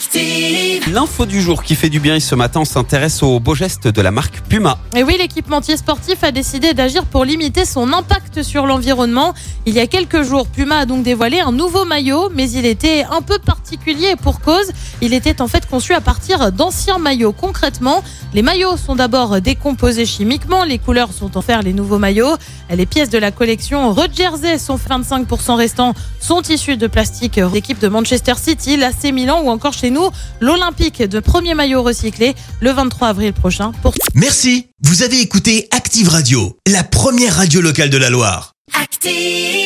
Active. L'info du jour qui fait du bien et ce matin, on s'intéresse aux beaux gestes de la marque Puma. Et oui, l'équipementier sportif a décidé d'agir pour limiter son impact sur l'environnement. Il y a quelques jours, Puma a donc dévoilé un nouveau maillot, mais il était un peu particulier pour cause. Il était en fait conçu à partir d'anciens maillots. Concrètement, les maillots sont d'abord décomposés chimiquement, les couleurs sont en fer les nouveaux maillots. Les pièces de la collection Red Jersey sont 25% restants sont issus de plastique d'équipe de Manchester City, l'AC Milan ou encore chez nous l'Olympique de premier maillot recyclé le 23 avril prochain. Pour... Merci, vous avez écouté Active Radio, la première radio locale de la Loire. Active.